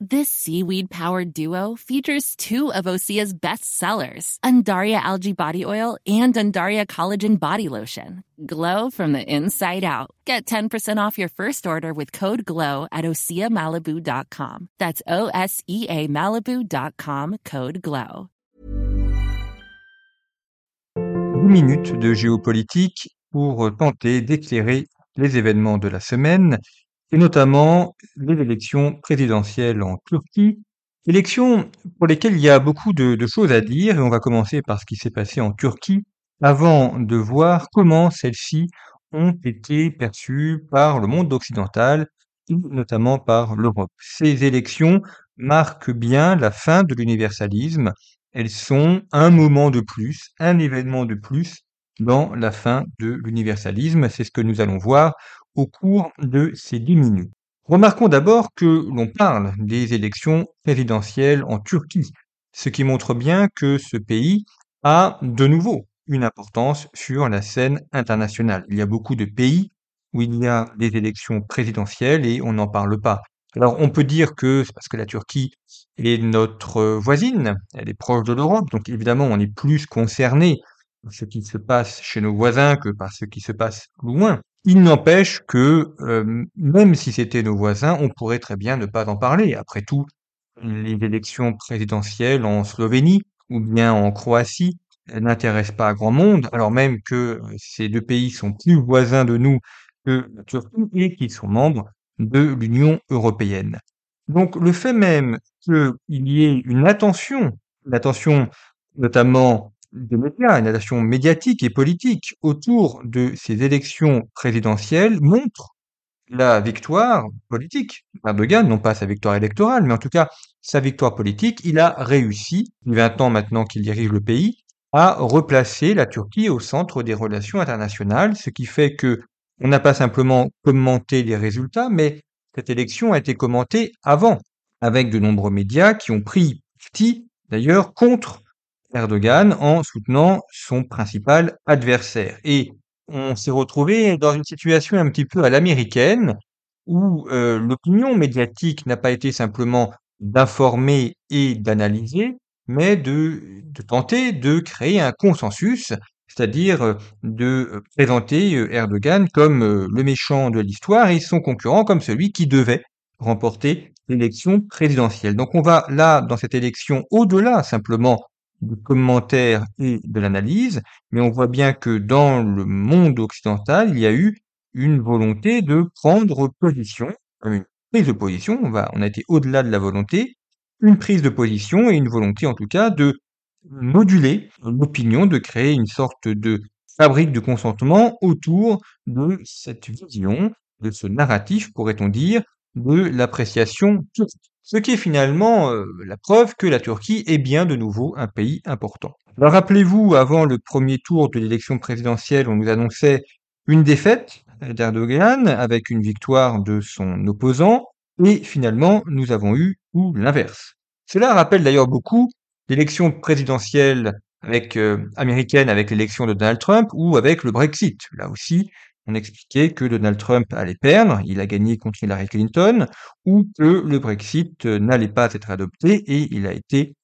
This seaweed powered duo features two of Osea's best sellers, Undaria Algae Body Oil and Undaria Collagen Body Lotion. Glow from the inside out. Get 10% off your first order with code GLOW at OseaMalibu.com. That's O S E A Malibu.com code GLOW. 10 minutes de géopolitique pour tenter d'éclairer les événements de la semaine et notamment les élections présidentielles en Turquie. Élections pour lesquelles il y a beaucoup de, choses à dire et on va commencer par ce qui s'est passé en Turquie avant de voir comment celles-ci ont été perçues par le monde occidental et notamment par l'Europe. Ces élections marquent bien la fin de l'universalisme. Elles sont un moment de plus, un événement de plus dans la fin de l'universalisme. C'est ce que nous allons voir au cours de ces dix minutes. Remarquons d'abord que l'on parle des élections présidentielles en Turquie, ce qui montre bien que ce pays a de nouveau une importance sur la scène internationale. Il y a beaucoup de pays où il y a des élections présidentielles et on n'en parle pas. Alors on peut dire que c'est parce que la Turquie est notre voisine, elle est proche de l'Europe, donc évidemment on est plus concerné par ce qui se passe chez nos voisins que par ce qui se passe loin. Il n'empêche que euh, même si c'était nos voisins, on pourrait très bien ne pas en parler. Après tout, les élections présidentielles en Slovénie ou bien en Croatie n'intéressent pas grand monde, alors même que ces deux pays sont plus voisins de nous que la Turquie et qu'ils sont membres de l'Union européenne. Donc le fait même qu'il y ait une attention, une attention notamment des médias, une attention médiatique et politique autour de ces élections présidentielles montre la victoire politique d'Erdogan, non pas sa victoire électorale, mais en tout cas sa victoire politique. Il a réussi, il y a 20 ans maintenant qu'il dirige le pays, à replacer la Turquie au centre des relations internationales, ce qui fait que on n'a pas simplement commenté les résultats, mais cette élection a été commentée avant, avec de nombreux médias qui ont pris parti, d'ailleurs, contre Erdogan en soutenant son principal adversaire. Et on s'est retrouvé dans une situation un petit peu à l'américaine, où euh, l'opinion médiatique n'a pas été simplement d'informer et d'analyser, mais de, de tenter de créer un consensus, c'est-à-dire euh, de euh, présenter Erdogan comme le méchant de l'histoire et son concurrent comme celui qui devait remporter l'élection présidentielle. Donc on va là, dans cette élection, au-delà simplement du commentaire et de l'analyse, mais on voit bien que dans le monde occidental, il y a eu une volonté de prendre position, une prise de position, on, on a été au-delà de la volonté, une prise de position et une volonté en tout cas de moduler l'opinion, de créer une sorte de fabrique de consentement autour de cette vision, de ce narratif, pourrait-on dire, de l'appréciation. Ce qui est finalement euh, la preuve que la Turquie est bien de nouveau un pays important. Alors rappelez-vous, avant le premier tour de l'élection présidentielle, on nous annonçait une défaite d'Erdogan avec une victoire de son opposant, et finalement nous avons eu tout l'inverse. Cela rappelle d'ailleurs beaucoup l'élection présidentielle euh, américaine avec l'élection de Donald Trump ou avec le Brexit. Là aussi, on expliquait que Donald Trump allait perdre, il a gagné contre Hillary Clinton, ou que le Brexit euh, n'allait pas être adopté et il a été,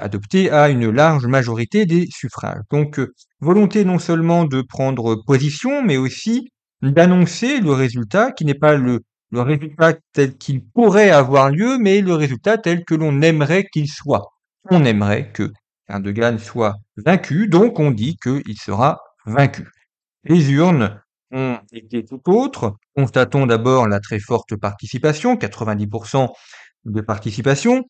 adopté à une large majorité des suffrages. Donc, euh, volonté non seulement de prendre position, mais aussi d'annoncer le résultat qui n'est pas le, le résultat tel qu'il pourrait avoir lieu, mais le résultat tel que l'on aimerait qu'il soit. On aimerait que Erdogan soit vaincu, donc on dit qu'il sera vaincu. Les urnes ont été tout autres. Constatons d'abord la très forte participation, 90% de participation.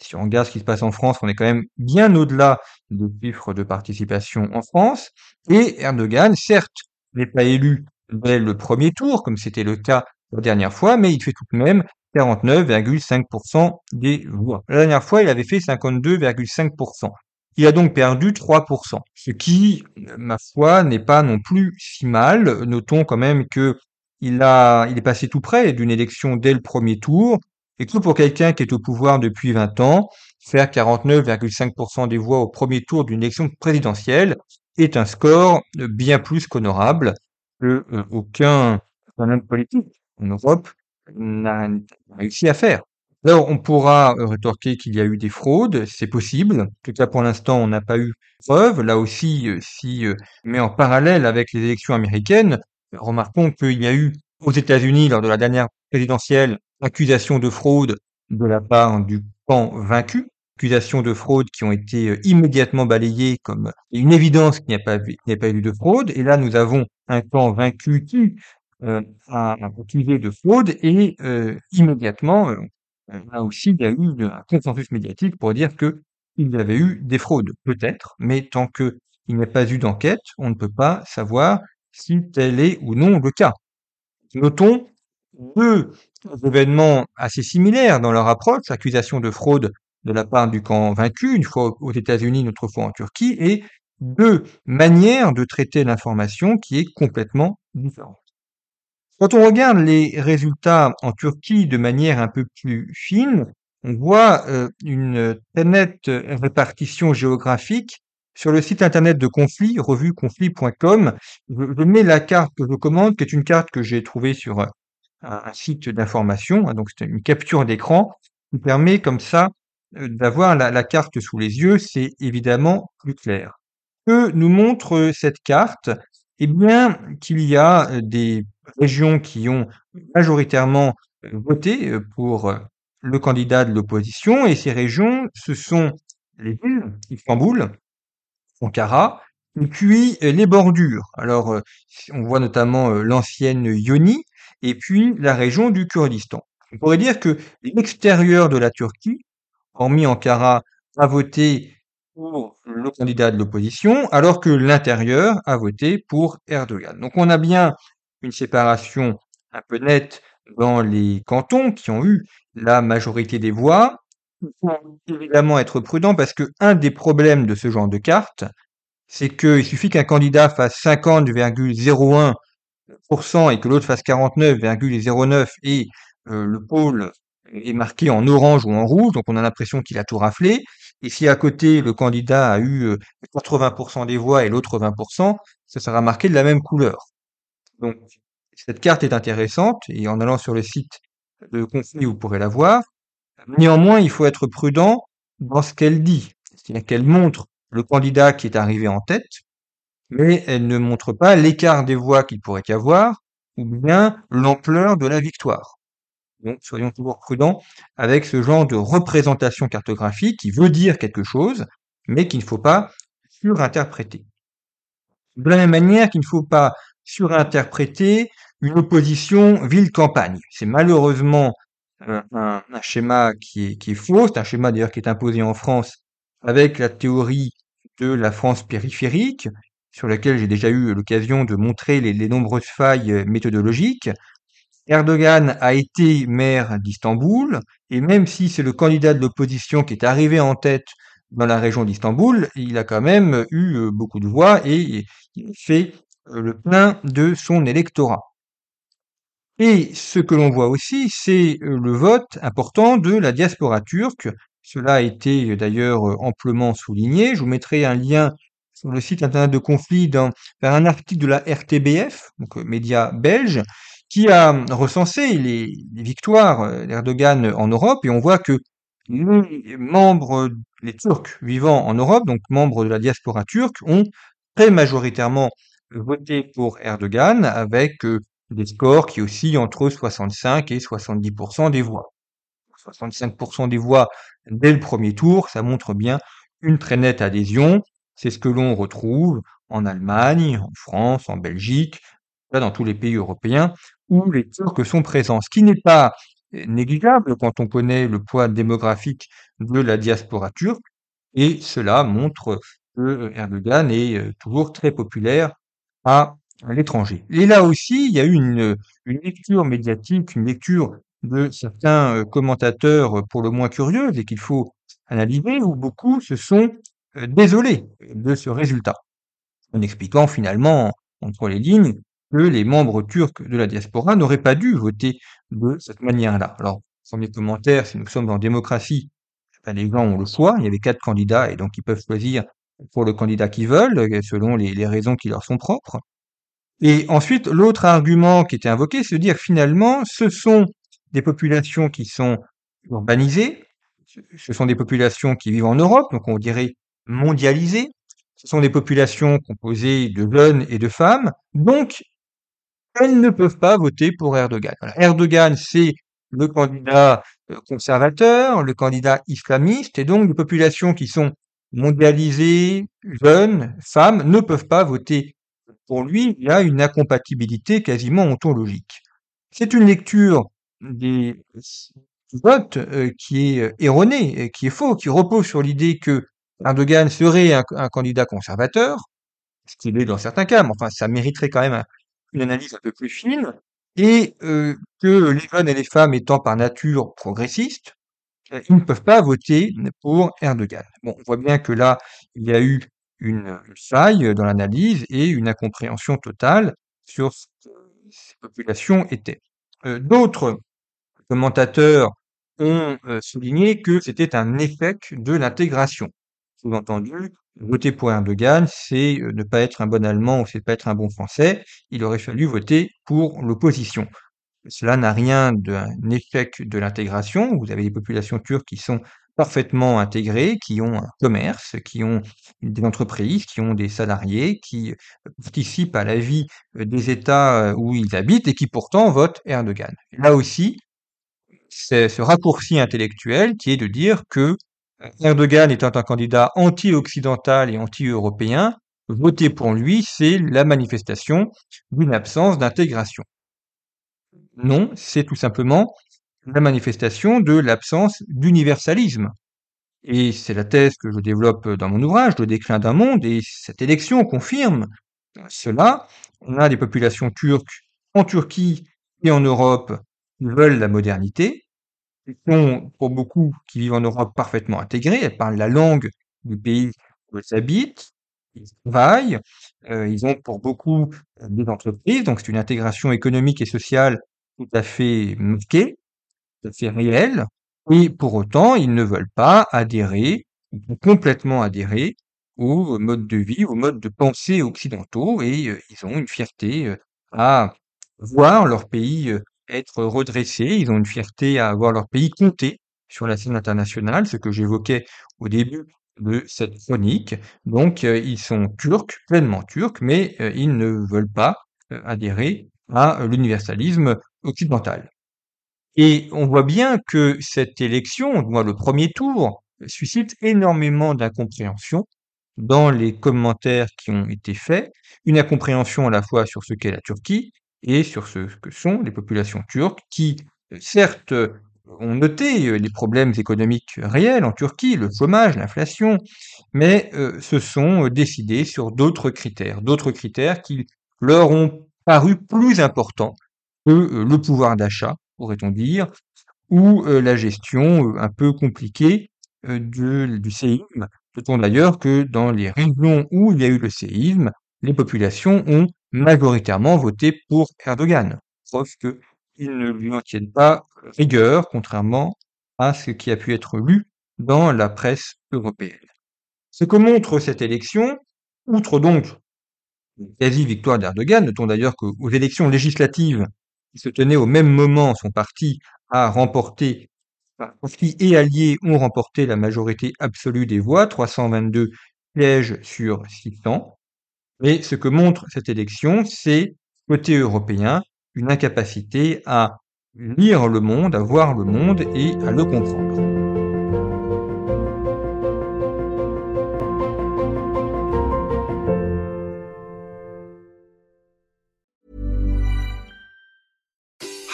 Si on regarde ce qui se passe en France, on est quand même bien au-delà des chiffres de participation en France. Et Erdogan, certes, n'est pas élu dès le premier tour, comme c'était le cas la dernière fois, mais il fait tout de même 49,5% des voix. La dernière fois, il avait fait 52,5%. Il a donc perdu 3%, ce qui, ma foi, n'est pas non plus si mal. Notons quand même que il est passé tout près d'une élection dès le premier tour, et que pour quelqu'un qui est au pouvoir depuis 20 ans, faire 49,5% des voix au premier tour d'une élection présidentielle est un score bien plus qu'honorable que euh, aucun homme politique en Europe n'a réussi à faire. Alors, on pourra euh, rétorquer qu'il y a eu des fraudes, c'est possible. En tout cas, pour l'instant, on n'a pas eu preuve. Là aussi, euh, si met en parallèle avec les élections américaines, remarquons qu'il y a eu aux États-Unis, lors de la dernière présidentielle, accusation de fraude de la part du camp vaincu, accusations de fraude qui ont été euh, immédiatement balayées comme une évidence qu'il n'y a pas, eu de fraude. Et là, nous avons un camp vaincu qui euh, a accusé de fraude et euh, immédiatement, là aussi, il y a eu un consensus médiatique pour dire que il y avait eu des fraudes, peut-être, mais tant qu'il n'y a pas eu d'enquête, on ne peut pas savoir si tel est ou non le cas. Notons deux événements assez similaires dans leur approche, accusation de fraude de la part du camp vaincu, une fois aux États-Unis, une autre fois en Turquie, et deux manières de traiter l'information qui est complètement différente. Quand on regarde les résultats en Turquie de manière un peu plus fine, on voit euh, une très nette répartition géographique sur le site internet de Conflit, revueconflit.com. Je, mets la carte que je commande, qui est une carte que j'ai trouvée sur un, un site d'information, hein, donc c'est une capture d'écran qui permet comme ça euh, d'avoir la, carte sous les yeux, c'est évidemment plus clair. Que nous montre euh, cette carte? Eh bien, qu'il y a euh, des régions qui ont majoritairement voté pour le candidat de l'opposition, et ces régions, ce sont les villes, Istanbul, Ankara, et puis les bordures. Alors, on voit notamment l'ancienne Yoni, et puis la région du Kurdistan. On pourrait dire que l'extérieur de la Turquie hormis Ankara, a voté pour le candidat de l'opposition, alors que l'intérieur a voté pour Erdogan. Donc on a bien une séparation un peu nette dans les cantons qui ont eu la majorité des voix. Il faut évidemment être prudent parce que un des problèmes de ce genre de carte, c'est qu'il suffit qu'un candidat fasse 50,01% et que l'autre fasse 49,09 et euh, le pôle est marqué en orange ou en rouge, donc on a l'impression qu'il a tout raflé. Et si à côté le candidat a eu 80% euh, des voix et l'autre 20%, ça sera marqué de la même couleur. Donc cette carte est intéressante et en allant sur le site de conflit vous pourrez la voir. Néanmoins, il faut être prudent dans ce qu'elle dit, c'est-à-dire qu'elle montre le candidat qui est arrivé en tête, mais elle ne montre pas l'écart des voix qu'il pourrait y avoir ou bien l'ampleur de la victoire. Donc, soyons toujours prudents avec ce genre de représentation cartographique qui veut dire quelque chose, mais qu'il ne faut pas surinterpréter. De la même manière qu'il ne faut pas surinterpréter une opposition ville-campagne. C'est malheureusement un, schéma qui est, qui faux, c'est un schéma d'ailleurs qui est imposé en France avec la théorie de la France périphérique, sur laquelle j'ai déjà eu l'occasion de montrer les nombreuses failles méthodologiques. Erdogan a été maire d'Istanbul, et même si c'est le candidat de l'opposition qui est arrivé en tête dans la région d'Istanbul, il a quand même eu euh, beaucoup de voix et il fait le plein de son électorat. Et ce que l'on voit aussi, c'est euh, le vote important de la diaspora turque. Cela a été d'ailleurs amplement souligné. Je vous mettrai un lien sur le site internet de conflit dans, vers un article de la RTBF, donc média belge, qui a recensé les, victoires euh, d'Erdogan en Europe, et on voit que les membres, les Turcs vivant en Europe, donc membres de la diaspora turque, ont très majoritairement voté pour Erdogan avec euh, des scores qui oscillent entre 65 et 70% des voix. 65% des voix dès le premier tour, ça montre bien une très nette adhésion. C'est ce que l'on retrouve en Allemagne, en France, en Belgique, dans tous les pays européens où les Turcs sont présents. Ce qui n'est pas négligeable quand on connaît le poids démographique de la diaspora turque, et cela montre que Erdogan est euh, toujours très populaire à l'étranger. Et là aussi, il y a eu une, lecture médiatique, une lecture de certains euh, commentateurs pour le moins curieux et qu'il faut analyser, où beaucoup se sont euh, désolés de ce résultat, en expliquant finalement entre les lignes que les membres turcs de la diaspora n'auraient pas dû voter de cette manière-là. Alors, premier commentaire, si nous sommes en démocratie, les gens ont le choix. Il y avait quatre candidats et donc ils peuvent choisir pour le candidat qu'ils veulent, selon les, raisons qui leur sont propres. Et ensuite, l'autre argument qui était invoqué, c'est de dire finalement, ce sont des populations qui sont urbanisées, ce sont des populations qui vivent en Europe, donc on dirait mondialisées, ce sont des populations composées de jeunes et de femmes, donc elles ne peuvent pas voter pour Erdogan. Erdogan, c'est le candidat euh, conservateur, le candidat islamiste, et donc les populations qui sont mondialisées, jeunes, femmes, ne peuvent pas voter pour lui. Il y a une incompatibilité quasiment ontologique. C'est une lecture des votes euh, qui est euh, erronée, qui est faux, qui repose sur l'idée que Erdogan serait un, candidat conservateur, ce qu'il est dans certains cas, mais enfin ça mériterait quand même une analyse un peu plus fine, et euh, que les jeunes et les femmes étant par nature progressistes, ils ne peuvent pas voter pour Erdogan. Bon, on voit bien que là, il y a eu une, faille dans l'analyse et une incompréhension totale sur ce que ces populations étaient. Euh, d'autres commentateurs ont souligné que c'était un échec de l'intégration. Sous-entendu, voter pour Erdogan, c'est ne pas être un bon Allemand ou c'est ne pas être un bon Français. Il aurait fallu voter pour l'opposition. Cela n'a rien d'un échec de l'intégration. Vous avez des populations turques qui sont parfaitement intégrées, qui ont un commerce, qui ont des entreprises, qui ont des salariés, qui participent à la vie des États où ils habitent et qui pourtant votent Erdogan. Là aussi, c'est ce raccourci intellectuel qui est de dire que Erdogan étant un candidat anti-occidental et anti-européen, voter pour lui, c'est la manifestation d'une absence d'intégration. Non, c'est tout simplement la manifestation de l'absence d'universalisme. Et c'est la thèse que je développe dans mon ouvrage, Le déclin d'un monde, et cette élection confirme cela. On a des populations turques en Turquie et en Europe qui veulent la modernité, sont, pour beaucoup qui vivent en Europe, parfaitement intégrés. Elles parlent la langue du pays où elles habitent, ils travaillent, euh, ils ont pour beaucoup des entreprises, donc c'est une intégration économique et sociale tout à fait marquée, tout à fait réelle, et pour autant, ils ne veulent pas adhérer, complètement adhérer au mode de vie, au mode de pensée occidentaux, et euh, ils ont une fierté euh, à voir leur pays être redressés, ils ont une fierté à avoir leur pays compté sur la scène internationale, ce que j'évoquais au début de cette chronique. Donc, euh, ils sont turcs, pleinement turcs, mais euh, ils ne veulent pas euh, adhérer à l'universalisme occidental. Et on voit bien que cette élection, moi, le premier tour, suscite énormément d'incompréhension dans les commentaires qui ont été faits, une incompréhension à la fois sur ce qu'est la Turquie, et sur ce que sont les populations turques qui, certes, ont noté les problèmes économiques réels en Turquie, le chômage, l'inflation, mais se sont décidés sur d'autres critères, d'autres critères qui leur ont paru plus importants que le pouvoir d'achat, pourrait-on dire, ou la gestion un peu compliquée du séisme. Notons d'ailleurs que dans les régions où il y a eu le séisme, les populations ont majoritairement voté pour Erdogan, preuve qu'ils ne lui en tiennent pas rigueur, contrairement à ce qui a pu être lu dans la presse européenne. Ce que montre cette élection, outre donc quasi-victoire d'Erdogan, notons d'ailleurs qu'aux élections législatives qui se tenaient au même moment, son parti a remporté, parti et alliés ont remporté la majorité absolue des voix, 322 sièges sur 600. Mais ce que montre cette élection, c'est, côté européen, une incapacité à lire le monde, à voir le monde et à le comprendre.